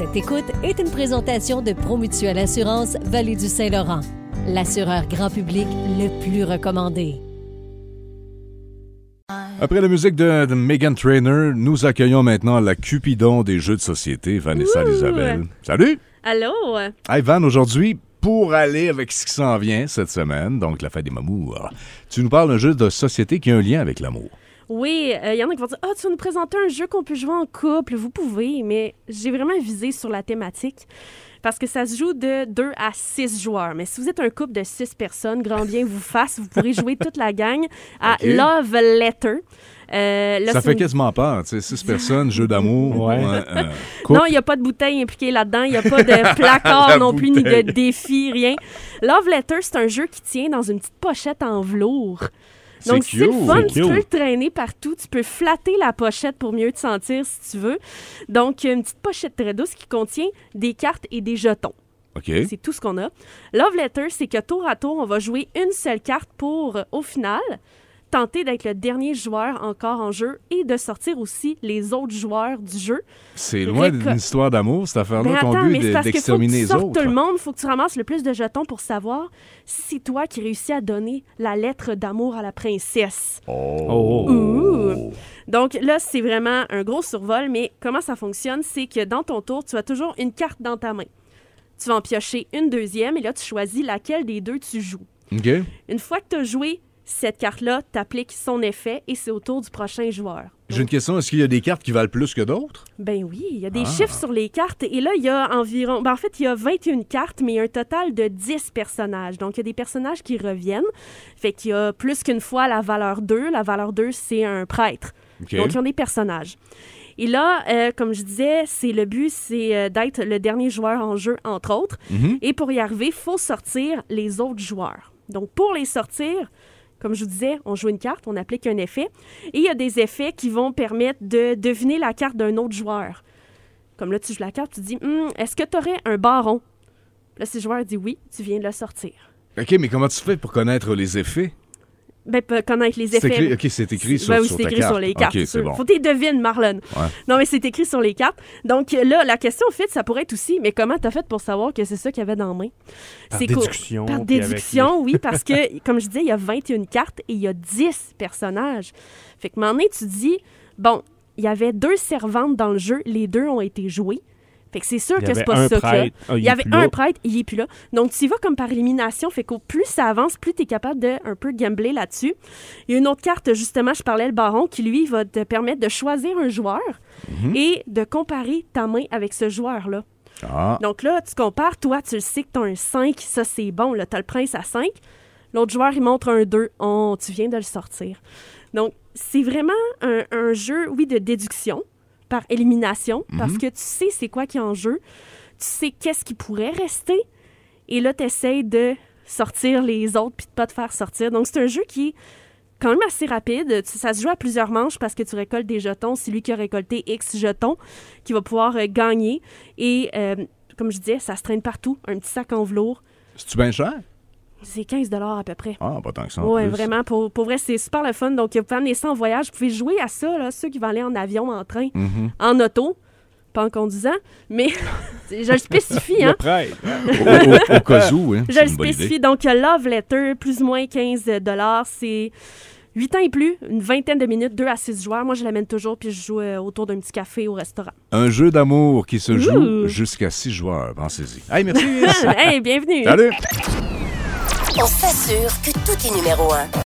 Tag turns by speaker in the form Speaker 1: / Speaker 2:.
Speaker 1: Cette écoute est une présentation de Promutuelle Assurance Vallée du Saint-Laurent, l'assureur grand public le plus recommandé.
Speaker 2: Après la musique de, de Megan Trainer, nous accueillons maintenant la Cupidon des jeux de société, Vanessa
Speaker 3: Ouh.
Speaker 2: Isabelle. Salut!
Speaker 3: Allô?
Speaker 2: Hey Van, aujourd'hui, pour aller avec ce qui s'en vient cette semaine, donc la fête des mamours, tu nous parles d'un jeu de société qui a un lien avec l'amour.
Speaker 3: Oui, il y en a qui vont dire Ah, tu vas nous présenter un jeu qu'on peut jouer en couple. Vous pouvez, mais j'ai vraiment visé sur la thématique parce que ça se joue de 2 à 6 joueurs. Mais si vous êtes un couple de 6 personnes, grand bien vous fasse, vous pourrez jouer toute la gang à. Love Letter. Euh, là,
Speaker 2: Ça fait
Speaker 3: une-
Speaker 2: quasiment peur, tu sais, six personnes, jeu d'amour.
Speaker 4: Ouais.
Speaker 2: euh,
Speaker 3: Non, il n'y a pas de bouteille impliquée là-dedans. Il n'y a pas de placard
Speaker 2: La
Speaker 3: non plus, ni de défi, rien. Love Letter, c'est un jeu qui tient dans une petite pochette en velours. Donc, c'est le fun, tu peux le traîner partout. Tu peux flatter la pochette pour mieux te sentir si tu veux. Donc, une petite pochette très douce qui contient des cartes et des jetons. C'est tout ce qu'on a. Love Letter, c'est que tour à tour, on va jouer une seule carte pour, au final, tenter d'être le dernier joueur encore en jeu et de sortir aussi les autres joueurs du jeu.
Speaker 2: C'est loin
Speaker 3: Réco-
Speaker 2: d'une histoire d'amour, cette affaire-là.
Speaker 3: Ben
Speaker 2: Ton
Speaker 3: attends,
Speaker 2: but d'exterminer
Speaker 3: tu
Speaker 2: les autres.
Speaker 3: tout le monde. Il faut que tu ramasses le plus de jetons pour savoir si c'est toi qui réussis à donner la lettre d'amour à la princesse.
Speaker 4: Oh.
Speaker 3: Ouh. Donc là, c'est vraiment un gros survol, mais comment ça fonctionne? C'est que dans ton tour, tu as toujours une carte dans ta main. Tu vas en piocher une deuxième et là, tu choisis laquelle des deux tu joues.
Speaker 2: OK.
Speaker 3: Une fois que tu as joué cette carte-là, tu appliques son effet et c'est au tour du prochain joueur.
Speaker 2: J'ai une question. Est-ce qu'il y a des cartes qui valent plus que d'autres?
Speaker 3: Ben oui, il y a des
Speaker 2: Ah.
Speaker 3: chiffres sur les cartes. Et là, il y a environ. Ben en fait, il y a 21 cartes, mais il y a un total de 10 personnages. Donc, il y a des personnages qui reviennent. Fait qu'il y a plus qu'une fois la valeur 2. La valeur 2, c'est un prêtre.
Speaker 2: OK.
Speaker 3: Donc, ils ont des personnages. Et là, euh, comme je disais, c'est le but, c'est euh, d'être le dernier joueur en jeu, entre autres.
Speaker 2: Mhm.
Speaker 3: Et pour y arriver, il faut sortir les autres joueurs. Donc, pour les sortir, comme je vous disais, on joue une carte, on applique un effet. Et il y a des effets qui vont permettre de deviner la carte d'un autre joueur. Comme là, tu joues la carte, tu dis Hum, Est-ce que tu aurais un baron Là, si le joueur dit oui, tu viens de le sortir.
Speaker 2: OK, mais comment tu fais pour connaître les effets?
Speaker 3: Ben, peut connaître les
Speaker 2: C'est
Speaker 3: effets.
Speaker 2: écrit, OK, c'est écrit sur,
Speaker 3: Ben oui,
Speaker 2: sur ta
Speaker 3: écrit
Speaker 2: carte.
Speaker 3: sur les cartes.
Speaker 2: OK,
Speaker 3: c'est
Speaker 2: c'est
Speaker 3: sûr.
Speaker 2: bon.
Speaker 3: Faut que tu devines, Marlon.
Speaker 2: Ouais.
Speaker 3: Non, mais c'est écrit sur les cartes. Donc là, la question, en fait, ça pourrait être aussi, mais comment t'as fait pour savoir que c'est ça qu'il y avait dans la main?
Speaker 4: Par déduction.
Speaker 3: Par
Speaker 4: avec
Speaker 3: déduction, oui, parce que, comme je disais, il y a 21 cartes et il y a 10 personnages. Fait que, donné, tu dis, bon, il y avait deux servantes dans le jeu, les deux ont été jouées. Fait que c'est sûr que c'est pas ça.
Speaker 4: Ah,
Speaker 3: Il y avait un prêtre, il est plus là. Donc, tu y vas comme par élimination. Fait qu'au plus ça avance, plus tu es capable de un peu gambler là-dessus. Il y a une autre carte, justement, je parlais le baron, qui lui va te permettre de choisir un joueur
Speaker 2: Mhm.
Speaker 3: et de comparer ta main avec ce joueur-là.
Speaker 2: Ah,
Speaker 3: Donc là, tu compares, toi, tu le sais que tu as un 5, ça c'est bon, là, tu as le prince à 5. L'autre joueur, il montre un 2, oh, tu viens de le sortir. Donc, c'est vraiment un, un jeu, oui, de déduction par élimination, parce que tu sais c'est quoi qui est en jeu, tu sais qu'est-ce qui pourrait rester, et là, tu essaies de sortir les autres puis de pas te faire sortir. Donc, c'est un jeu qui est quand même assez rapide. Ça se joue à plusieurs manches parce que tu récoltes des jetons. C'est lui qui a récolté X jetons qui va pouvoir euh, gagner. Et euh, comme je disais, ça se traîne partout. Un petit sac en velours.
Speaker 2: c'est-tu bien cher?
Speaker 3: C'est 15 à peu près.
Speaker 2: Ah, pas tant que ça.
Speaker 3: Oui, vraiment. Pour, pour vrai, c'est super le fun. Donc, vous pouvez amener ça en voyage. Vous pouvez jouer à ça, là, ceux qui vont aller en avion, en train,
Speaker 2: Mhm.
Speaker 3: en auto, pas en conduisant. Mais je le spécifie, hein.
Speaker 2: Au, au- au cas où, hein,
Speaker 3: Je le
Speaker 2: idée.
Speaker 3: spécifie. Donc, Love Letter, plus ou moins 15 C'est 8 ans et plus, une vingtaine de minutes, 2 à 6 joueurs. Moi, je l'amène toujours, puis je joue euh, autour d'un petit café au restaurant.
Speaker 2: Un jeu d'amour qui se joue jusqu'à six joueurs. Pensez-y. Hey, merci.
Speaker 3: hey, bienvenue!
Speaker 2: Salut.
Speaker 5: On s'assure que tout est numéro un.